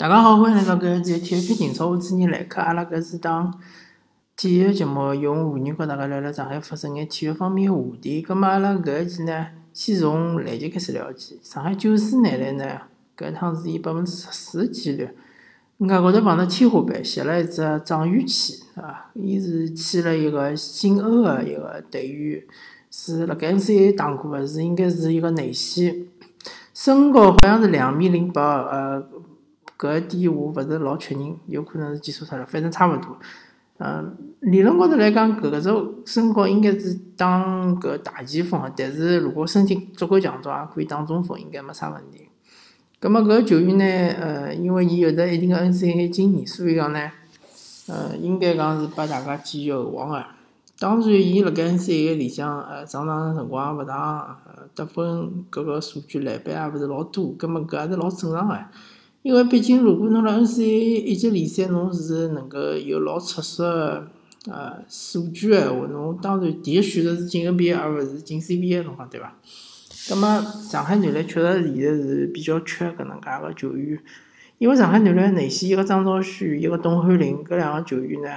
大家好，欢迎来到搿一期体育篇情操，我主持人来客。阿拉搿是档体育节目，用妇女和大家聊聊上海发生眼体育方面个话题。葛末阿拉搿一期呢，先从篮球开始聊起。上海九四男篮呢，搿趟是以百分之十四个几率，外高头碰到天花板，吸了一只状元签，对伐？伊是签了一个姓欧个一个队员，是辣盖 NCAA 打过个，是应该是一个内线，身高好像是两米零八，呃。搿一点我勿是老确认，有可能是记错脱了，反正差勿多。嗯，理论高头来讲，搿个身高应该是打搿个大前锋，但是如果身体足够强壮，也可以打中锋，应该没啥问题。葛末搿个球员呢，呃，因为伊有着一定个 N C A 经验，所以讲呢，呃，应该讲是拨大家寄予厚望个。当然，伊辣盖 NCAA 里向，呃，上场辰光也勿长，得分搿个数据篮板也勿是老多，葛末搿也是老正常个。因为毕竟，如果侬辣 NCA 一级联赛，侬是能够有老出色呃数据个闲话，侬当然第一选择是进 NBA，而勿是进 CBA，侬讲对伐？葛末上海男篮确实现在是比较缺搿能介个球员，因为上海男篮内线一个张兆旭，一个董翰林，搿两个球员呢，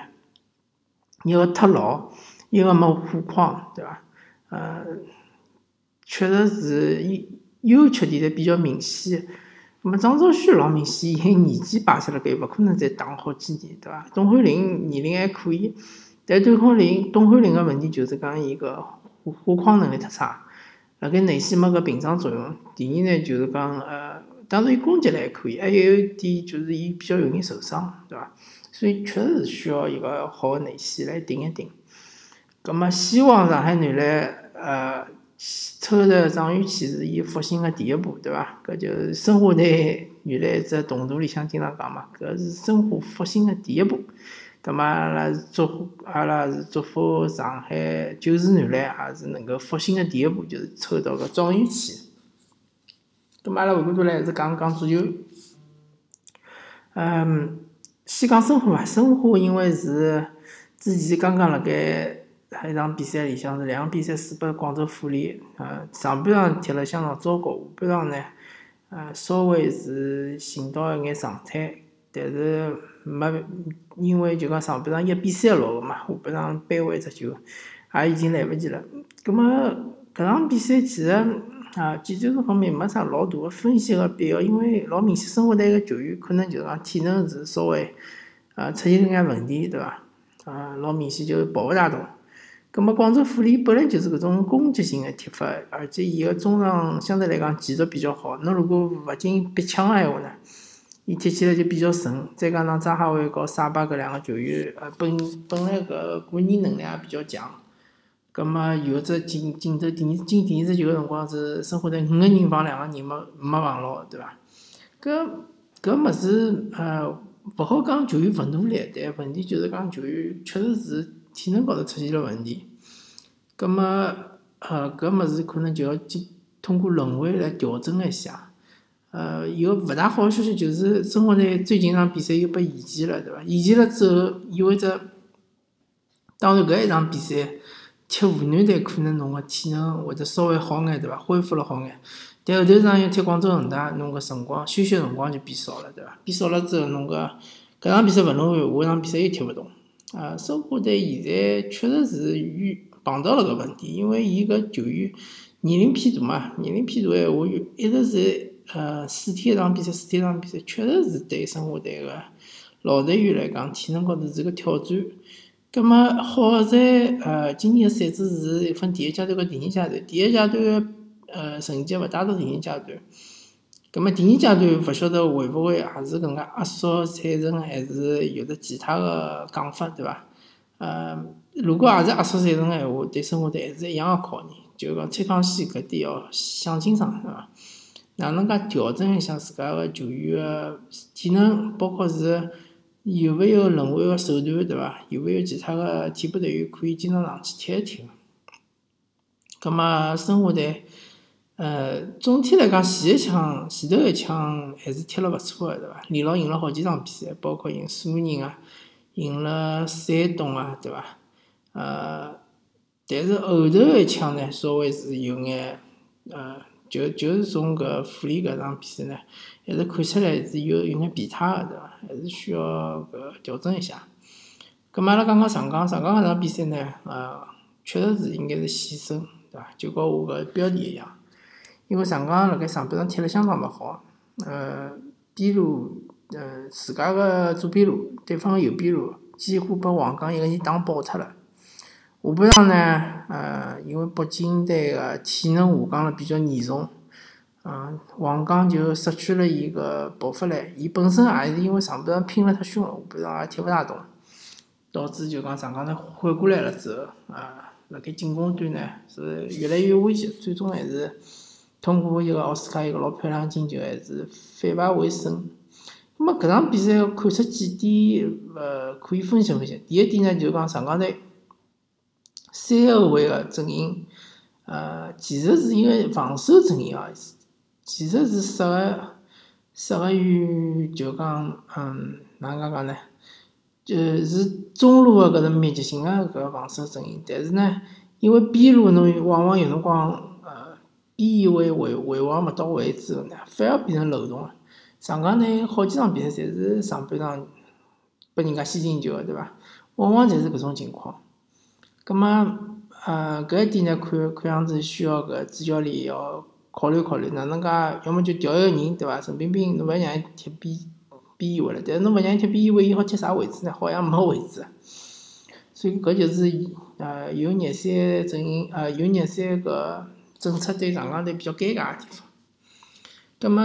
一个太老，一个没护框，对伐？呃，确实是优缺点侪比较明显。那么张兆旭老明显，年纪摆出辣盖，勿可能再打好几年，对伐？董翰林年龄还可以，但董翰林董翰林个问题就是讲伊个护护框能力太差，辣盖内线没搿屏障作用。第二呢，就是讲呃，当然伊攻击力还可以，还有一点就是伊比较容易受伤，对伐？所以确实是需要一个好个内线来顶一顶。葛末希望上海男篮呃。抽着状元签是伊复兴的第一步，对伐？搿就是申花队原来只动图里向经常讲嘛，搿是申花复兴的第一步。葛末阿拉是祝阿拉是祝福上海九四男篮也是能够复兴的第一步，就是抽到个状元签。葛末阿拉回过头来还是讲讲足球。嗯，先讲申花伐？申花因为是之前刚刚辣盖。一场比赛里向是两场比赛输拨广州富力，呃，上半场踢了相当糟糕，下半场呢，呃，稍微是寻到一眼状态，但是没，因为就讲上半场一比三落后嘛，下半场扳回一只球，也已经来勿及了。葛末搿场比赛其实啊，技战术方面没啥老大个分析个必要，因为老明显，申花队个球员可能就是讲体能是稍微啊出现了眼问题，对伐？啊，老明显就是跑勿大动。葛末广州富力本来就是搿种攻击性个踢法，而且伊个中场相对来讲技术比较好。侬如果勿进逼抢个闲话呢，伊踢起来就比较顺。再加上张哈维和沙巴搿两个球员，呃，本本来搿个人能力也比较强。葛末有只进进走第二进第二只球个辰光是申花队五个人防两个人没没防牢，对伐？搿搿物事呃勿好讲球员勿努力，但问题就是讲球员确实是。体能高头出现了问题，葛末呃，搿物事可能就要经通过轮回来调整一下。呃，有勿大好个消息就是，申花队最近场比赛又被延期了，对伐？延期了之后，意味着，当然搿一场比赛踢湖南队可能侬个体能会得稍微好眼，对伐？恢复了好眼。但后头场要踢广州恒大，侬个辰光休息辰光就变少了，对伐？变少了之后，侬个搿场比赛勿弄完，下一场比赛又踢勿动。啊，申花队现在确实是遇碰到了个问题，因为伊个球员年龄偏大嘛，年龄偏大闲话，一直是呃四天一场比赛，四天一场比赛，确实是对申花队个老队员来讲，体能高头是个挑战。葛末好在呃，今年个赛制是分第一阶段和第二阶段，第一阶段呃成绩勿达到第二阶段。葛末第二阶段勿晓得会勿会也是搿能介压缩赛程，还是有的其他个讲法，对伐？呃，如果也是压缩赛程个闲话，对生活队还是一样个考验，就讲崔康熙搿点要想清爽，对伐？哪能介调整一下自家个球员个体能，包括是有勿有轮换个手段，对伐？有勿有其他个替补队员可以经常上去踢一踢？葛末申花队。呃，总体来讲，前一枪前头一枪还是踢了勿错个，对伐？连牢赢了好几场比赛，包括赢苏宁啊，赢了山东啊，对伐？呃，但是后头一枪呢，稍微是有眼呃就就是从搿富力搿场比赛呢，还是看起来是有有眼变态个，对伐？还是需要搿调整一下。葛末阿拉讲讲上港，上港搿场比赛呢，呃，确实是应该是险胜，对伐？就跟我搿标题一样，因为上港辣盖上半场踢了相当勿好，呃，边路，呃，自家个左边路，对方个右边路，几乎被黄冈一个人打爆脱了。下半场呢，呃，因为北京队个体能下降了比较严重，嗯，黄冈就失去了伊个爆发力。伊本身也是因为上半场拼了太凶了，下半场也踢勿大动，导致就讲上港呢缓过来了之后，啊，辣盖进攻端呢是越来越危险，最终还是通过一个奥斯卡一个老漂亮进球，还是反败为胜。那么搿场比赛看出几点，呃，可以分析分析。第一点呢，就是讲上港队。三后卫个阵营，呃，其实是一个防守阵营啊，其实是适合适合于就讲，嗯，哪能讲呢？就是中路个搿种密集型个搿个防守阵营，但是呢，因为边路侬往往有辰光，呃，边卫维维护勿到位之后呢，反而变成漏洞了。上港呢，好几场比赛侪是上半场拨人家先进球个，对伐？往往侪是搿种情况。葛末，呃，搿一点呢，看看样子需要搿主教练要考虑考虑，哪能介？要么就调一个人，对伐？陈彬彬，侬勿让伊踢边边翼位了，但是侬勿让伊踢边翼位，伊好踢啥位置呢？好像没位置。所以搿就是，呃，有热三阵营，呃，有热三搿政策对上港队比较尴尬个地方。葛末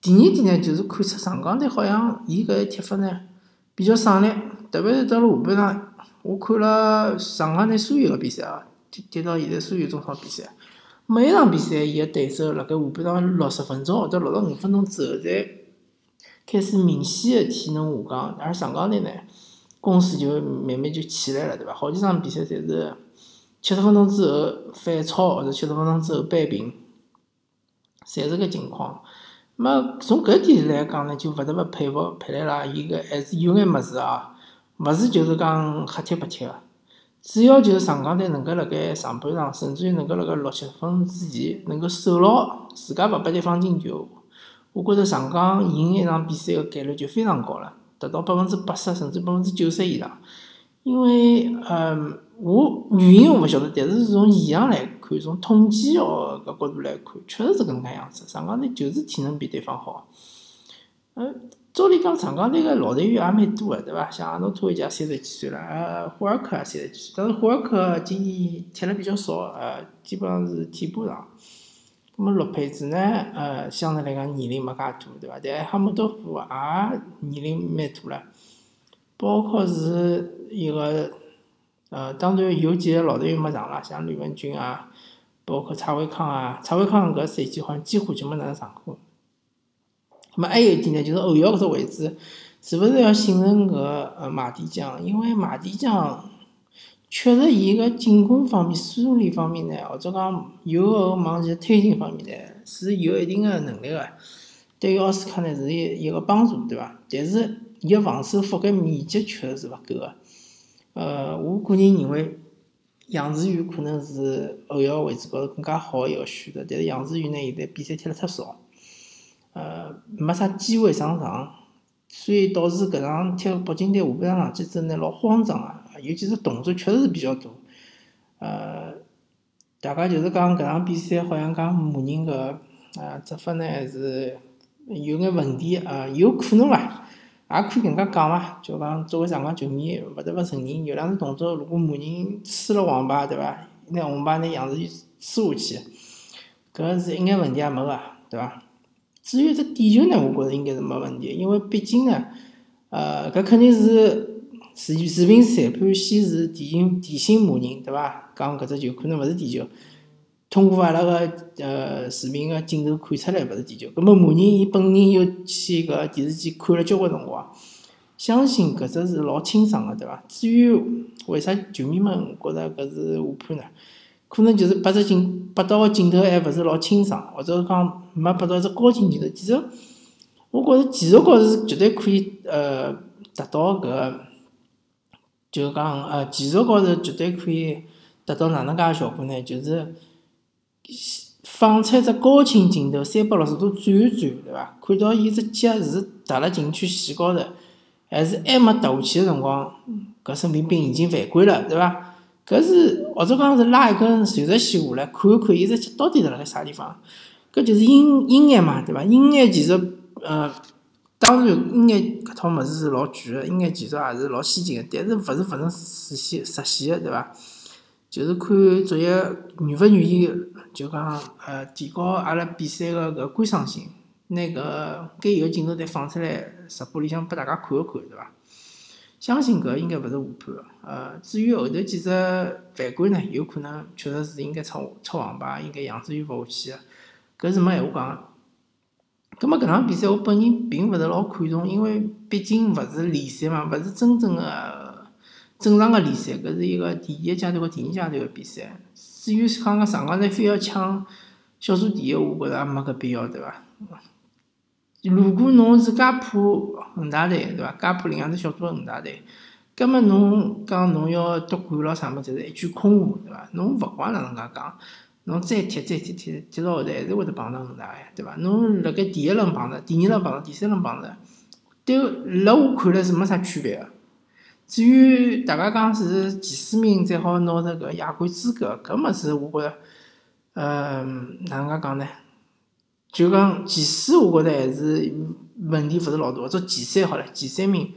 第二点呢，就是看出上港队好像伊搿踢法呢比较省力，特别是到了下半场。我看了上港队所有个比赛啊，踢踢到现在所有中超比赛，每一场比赛伊个对手辣盖下半场六十分钟或者六十五分钟之后，才开始明显个体能下降，而上港队呢，攻势就慢慢就起来了，对伐？好几场比赛侪是七十分钟之后反超，或者七十分钟之后扳平，侪是搿情况。么从搿点来讲呢，就勿得勿佩服佩莱拉，伊个还是有眼物事啊。勿是就是讲瞎踢白踢个，主要就是上港队能够辣盖上半场，甚至于能够辣盖六七分之前能够守牢，自家勿拨对方进球。我觉着上港赢一场比赛个概率就非常高了，达到百分之八十甚至百分之九十以上。因为，嗯，我原因我勿晓得，但是从现象来看，从统计学个角度来看，确实是搿能介样子。上港队就是体能比对方好，嗯。照理讲，上港队个老队员也蛮多个，对伐？像阿诺托伊家三十几岁了，呃，霍尔克也三十几岁，但是霍尔克今年踢了比较少，呃，基本上是替补上。那么洛佩兹呢，呃，相对来讲年龄没介大，对伐？但哈姆多夫也年龄蛮大了，包括是一个，呃，当然有几个老队员没上了，像吕文君啊，包括蔡伟康啊，蔡伟康搿赛季好像几乎就没哪能上过。那么还有一点呢，就是后腰搿只位置，是勿是要信任搿呃马蒂江？因为马蒂江确实伊个进攻方面、输入力方面呢，或者讲右后往前推进方面呢，是有一定个能力个。对于奥斯卡呢，是一一个帮助，对伐？但是伊个防守覆盖面积确实是勿够个。呃，我个人认为杨志宇可能是后腰位置高头更加好的一个选择，但是杨志宇呢，现在比赛踢了太少。呃，没啥机会上场，所以导致搿场踢北京队下半场上去之后呢，老慌张啊，尤其是动作确实是比较多。呃，大家就是讲搿场比赛好像讲马宁搿啊执法呢是有眼问题啊，有可能伐？也可以搿能介讲伐？就讲作为上港球迷，勿得勿承认有两次动作，如果骂人，吹了黄牌，对伐？拿红牌拿杨子怡输下去，搿是一眼问题也没个，对伐？至于这点球呢，我觉着应该是没问题，因为毕竟呢，呃，搿肯定是视视频裁判先是提醒提醒骂人，对伐？讲搿只球可能勿是点球，通过阿拉个呃视频个镜头看出来勿是地球。葛末马宁伊本人又去搿电视机看了交关辰光，相信搿只是老清爽个，对伐？至于为啥球迷们觉着搿是误判呢？可能就是拍只镜拨到个镜头还勿是老清爽，或者讲没拨到只高清镜头。其实，我觉着技术高是绝对可以呃达到搿个，就讲呃技术高头绝对可以达到哪能介个效果呢？就是放出一只高清镜头，三百六十度转一转，对伐？看到伊只脚是踏辣禁区线高头，还是还没踏下去个辰光，搿孙明兵已经犯规了，对伐？搿是或者讲是拉一根垂直线下来，看一看伊只脚到底辣盖啥地方？搿就是鹰鹰眼嘛，对伐？鹰眼其实，呃，当然鹰眼搿套物事是老贵个，鹰眼技术也是老先进个，但是勿是勿能实现实现个，对伐？就是看作业愿勿愿意，就讲呃提高阿拉比赛个搿观赏性，拿搿该有个镜头侪放出来，直播里向拨大家看一看，对伐？相信搿应该勿是误判个。呃，至于后头几只犯规呢，有可能确实是应该出出黄牌，应该杨志宇罚下去个，搿是没闲话讲个。葛末搿场比赛我本人并勿是老看重，因为毕竟勿是联赛嘛，勿是真正个。正常个联赛，搿是一个第一阶段和第二阶段个比赛。至于讲个上港队非要抢小组第一，我觉着也没搿必要，对伐？如果侬是介怕恒大队，对伐？介怕另外只小组个恒大队，葛末侬讲侬要夺冠咯啥物事，是一句空话，对伐？侬勿管哪能介讲，侬再踢再踢踢踢到后头还是会得碰着恒大个，对伐？侬辣盖第一轮碰着，第二轮碰着，第三轮碰着，对，辣我看来是没啥区别个。至于大家讲是前四名才好拿着搿亚冠资格，搿物事我觉着，呃，哪能介讲呢？就讲前四，我觉着还是问题勿是老大。做前三好了，前三名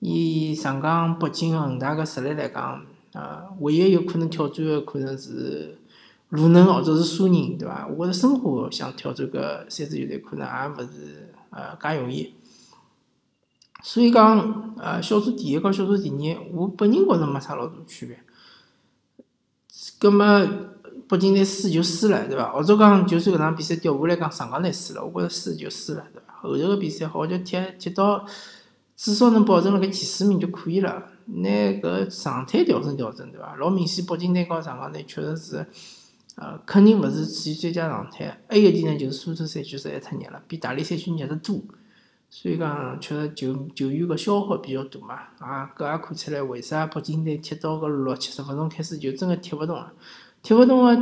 以上港、北京、恒大个实力来讲，呃，唯一有可能挑战个可能是鲁能或者是苏宁，对伐？我觉着申花想挑战搿三支球队，可能也勿是呃介容易。所以讲，呃，小组第一和小组第二，我本人觉着没啥老大区别。葛末北京队输就输了，对伐？或者讲，就算搿场比赛调下来讲，上港队输了，我觉着输就输了，对伐？后头个比赛好叫踢踢到，至少能保证辣盖前四名就可以了。拿搿状态调整调整，对伐？老明显，北京队和上港队确实是，呃，肯定勿是处于最佳状态。还有一点呢，就是苏州赛区实在太热了，比大连赛区热得多。所以讲，确实球球员个消耗比较大嘛，啊，搿也看出来为啥北京队踢到个六七十分钟开始就真个踢勿动了。踢勿动个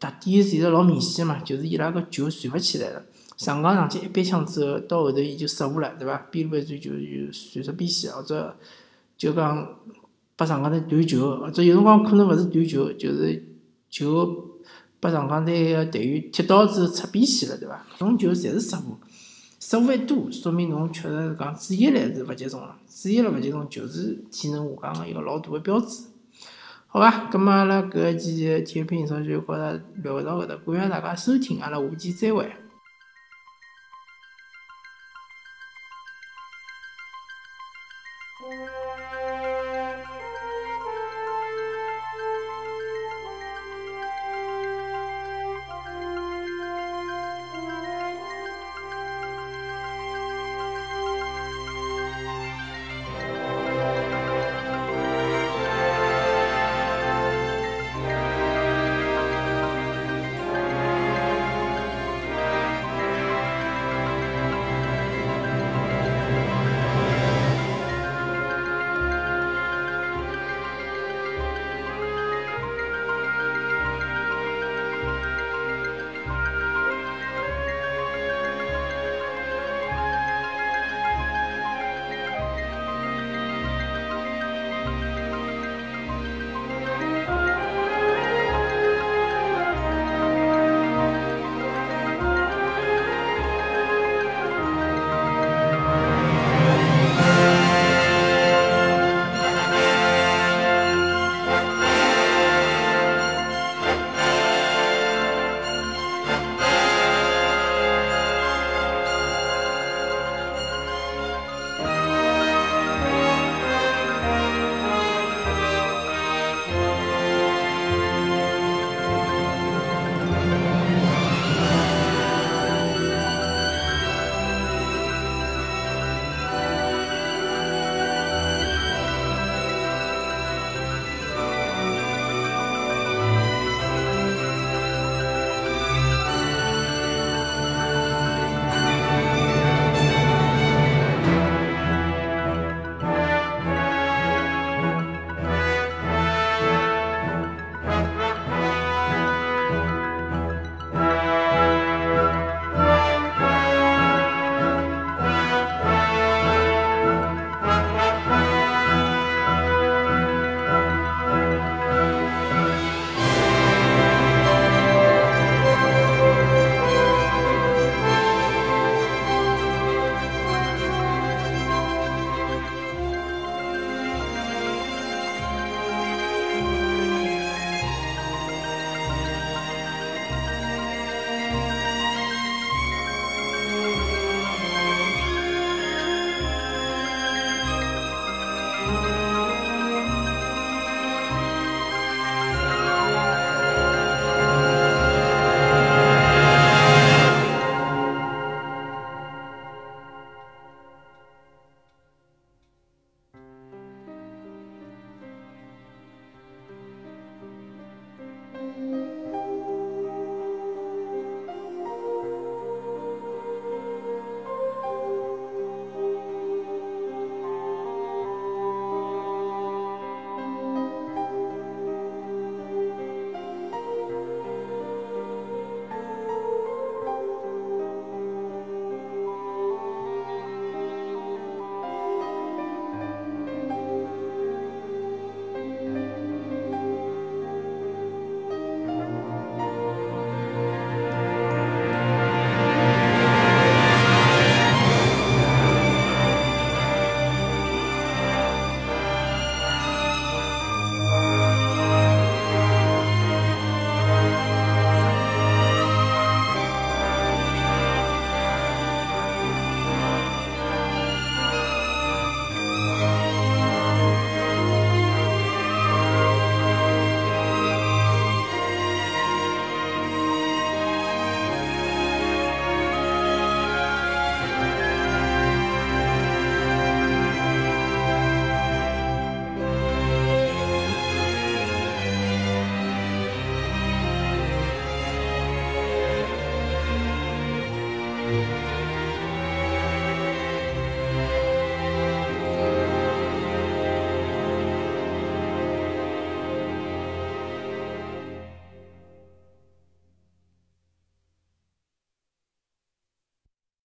特点其实老明显嘛，就是伊拉个球传勿起来了。上港上去一扳枪之后，到后头伊就失误了，对伐？边路一传就就传出边线，或者就讲拨上港队断球，或者有辰光可能勿是断球，就是球拨上港队个队员踢到之后出边线了，对伐？搿种球侪是失误。失误越多，说明侬确实是讲注意力是勿集中了，注意力勿集中就是体能下降的一个老大的标志，好伐？葛末阿拉搿期的体育品常就聊到搿搭，感谢大家收听，阿拉下期再会。